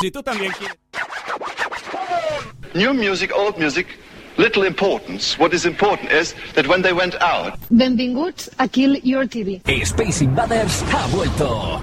Si tú también quieres... New music, old music, little importance. What is important is that when they went out, Benvinguts a Kill Your TV. Space Invaders ha vuelto.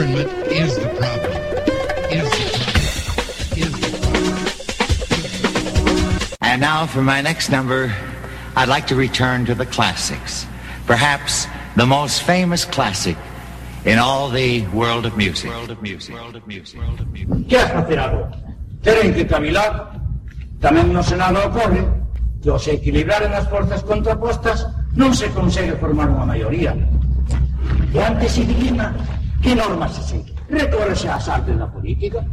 Government is the problem. Is the problem. Is the problem. And now for my next number, I'd like to return to the classics. Perhaps the most famous classic in all the world of music. World of music. World of music. World of music. Que has facer agora? Teren que cavilar. Tamén no Senado ocorre que ao se equilibraren as forzas contrapostas non se consegue formar unha maioría. E antes se dilema que normas se segue. Recórrese ás artes da política.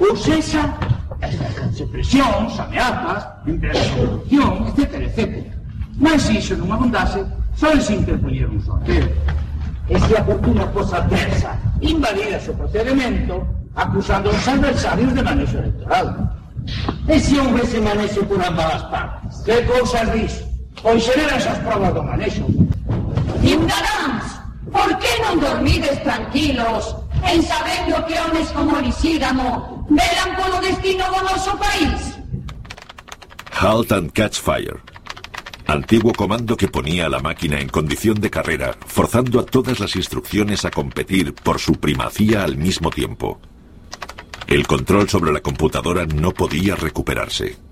Ou sexa, as presións, ameazas, empresas de corrupción, etc, etc. Mas se iso non abundase, só se interpoñer un sorteo. E se a fortuna fosa adversa, invalida o procedimento, acusando aos adversarios de manexo electoral. E se manexo por ambas as partes? Que cousas dis? Pois xeran esas provas do manexo. Ignoráns, por que non dormides tranquilos en sabendo que homes como Lisígamo velan polo destino do noso país? Halt and Catch Fire. Antiguo comando que ponía a la máquina en condición de carrera, forzando a todas las instrucciones a competir por su primacía al mismo tiempo. El control sobre la computadora no podía recuperarse.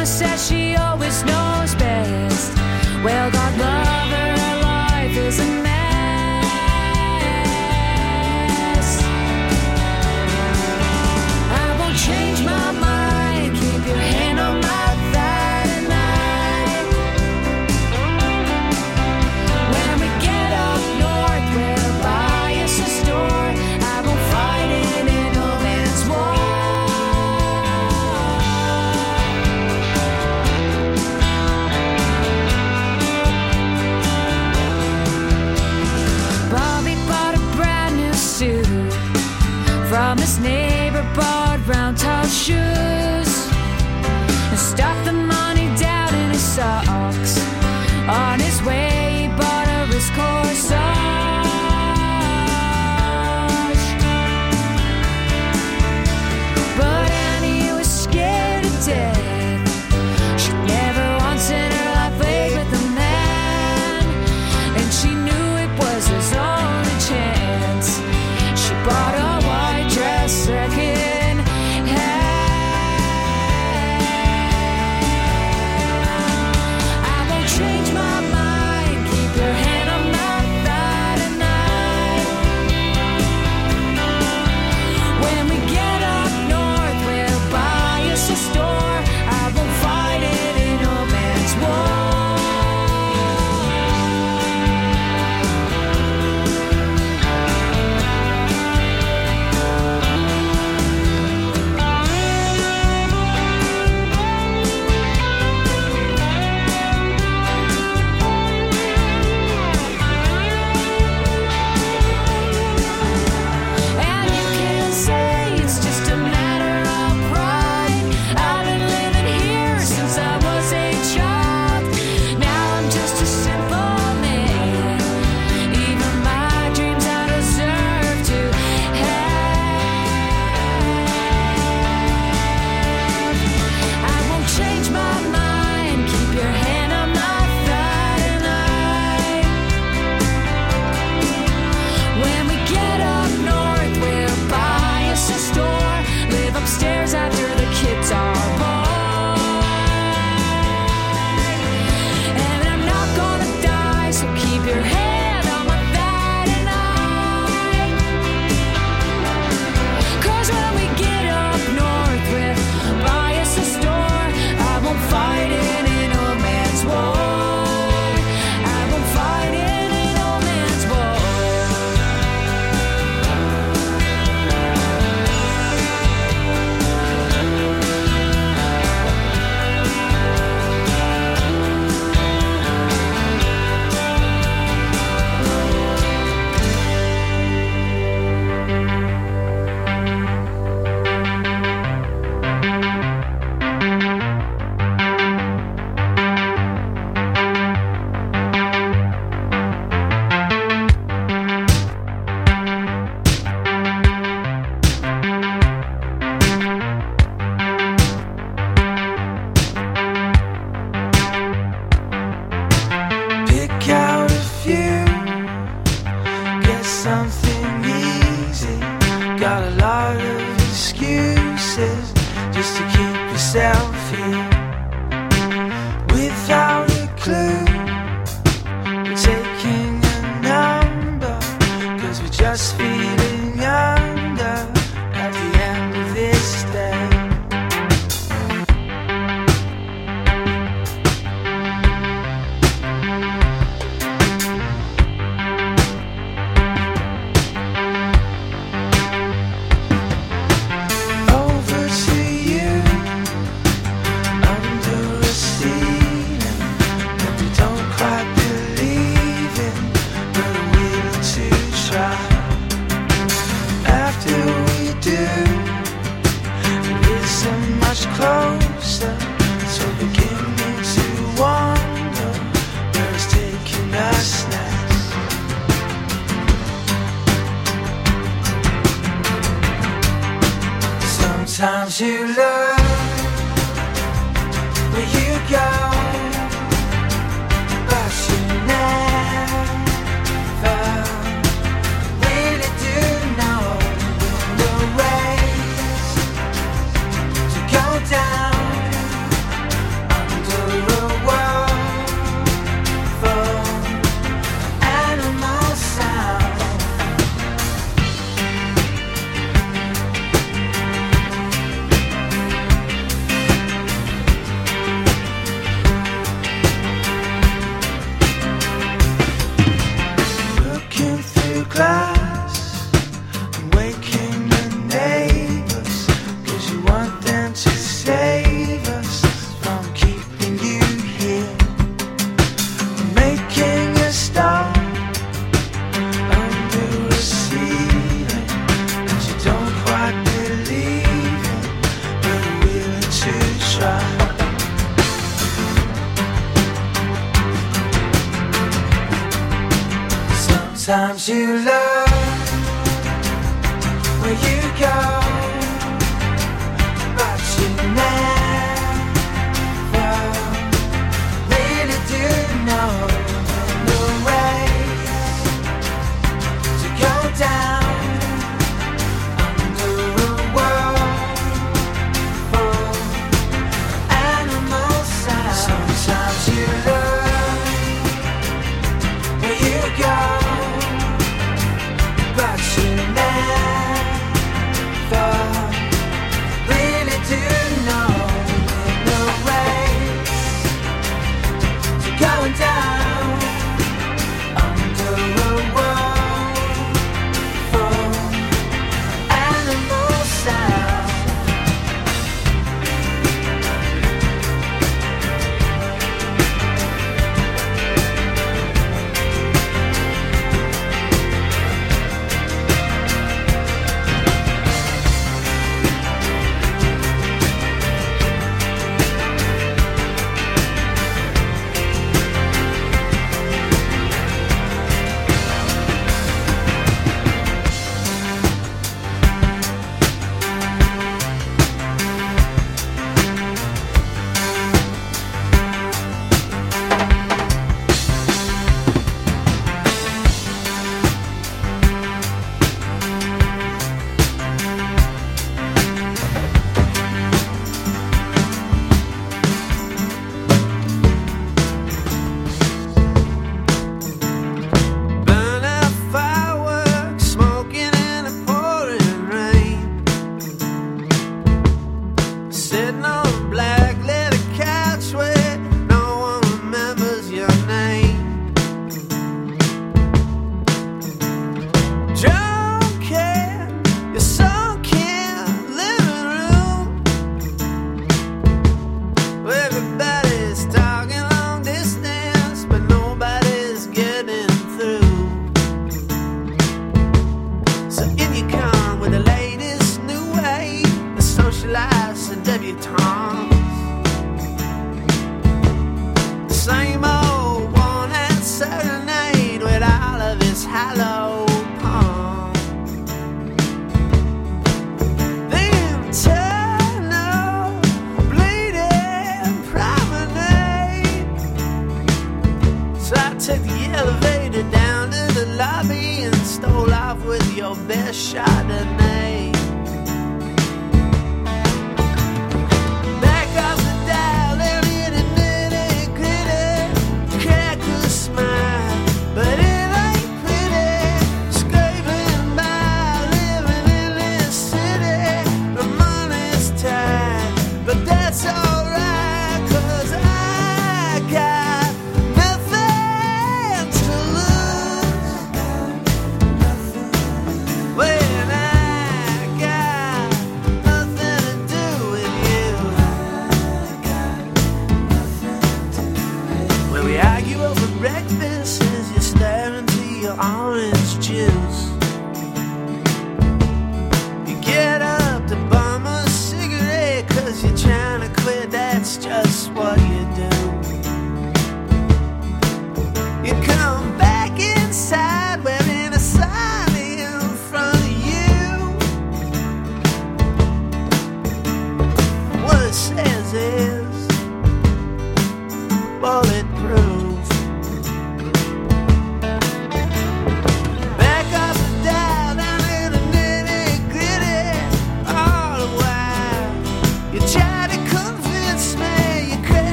Mama says she always knows best. Well, God loves. You.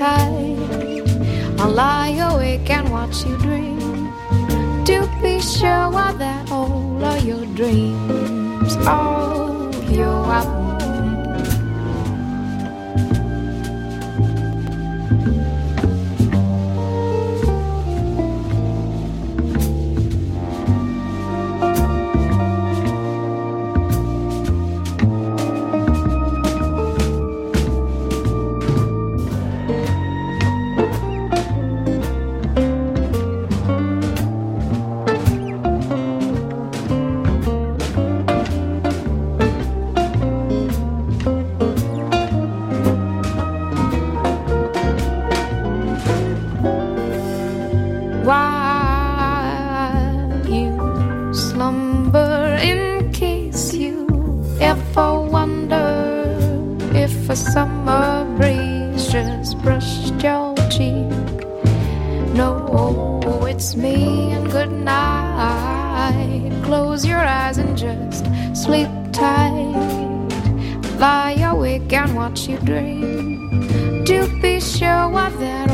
tight. I'll lie awake and watch you dream to be sure of that all of your dreams. ever wonder if a summer breeze just brushed your cheek? No, it's me and good night. Close your eyes and just sleep tight. Lie awake and watch you dream. To be sure what that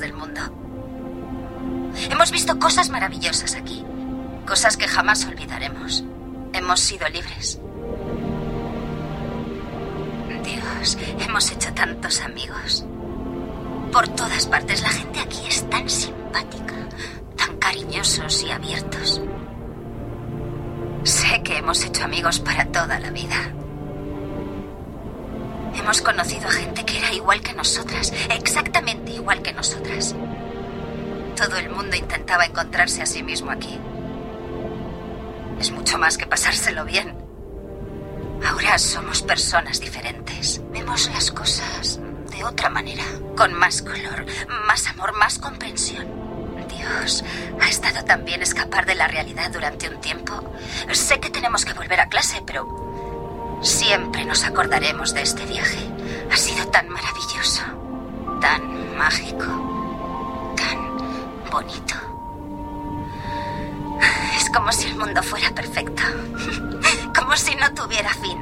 del mundo. Hemos visto cosas maravillosas aquí. Cosas que jamás olvidaremos. Hemos sido libres. Dios, hemos hecho tantos amigos. Por todas partes la gente aquí es tan simpática, tan cariñosos y abiertos. Sé que hemos hecho amigos para toda la vida. Hemos conocido a gente que era igual que nosotras, exactamente igual que nosotras. Todo el mundo intentaba encontrarse a sí mismo aquí. Es mucho más que pasárselo bien. Ahora somos personas diferentes. Vemos las cosas de otra manera, con más color, más amor, más comprensión. Dios, ha estado tan bien escapar de la realidad durante un tiempo. Sé que tenemos que volver a clase, pero siempre nos acordaremos de este viaje. Ha sido tan maravilloso, tan mágico, tan bonito. Es como si el mundo fuera perfecto, como si no tuviera fin.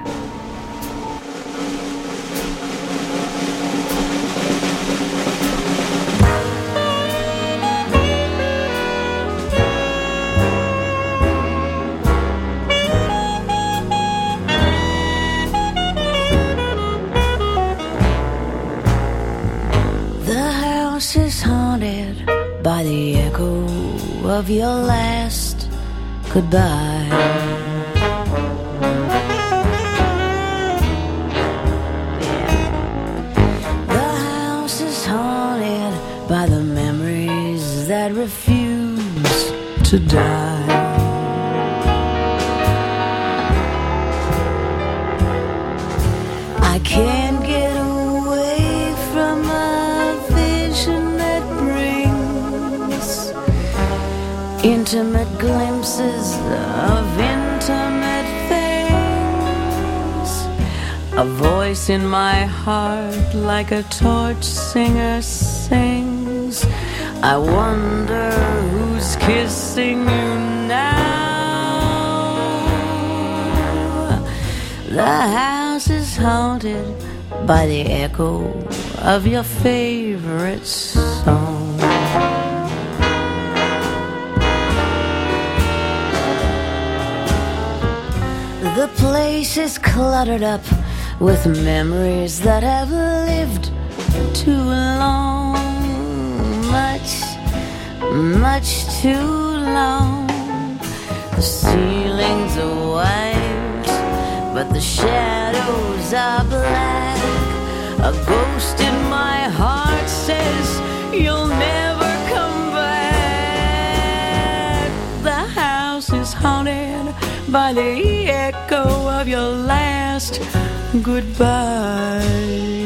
By the echo of your last goodbye. The house is haunted by the memories that refuse to die. I can't intimate glimpses of intimate things. A voice in my heart, like a torch singer, sings. I wonder who's kissing you now. The house is haunted by the echo of your favorite song. The place is cluttered up with memories that have lived too long. Much, much too long. The ceilings are white, but the shadows are black. A ghost in my heart says you'll never come back. The house is haunted by the echo of your last goodbye.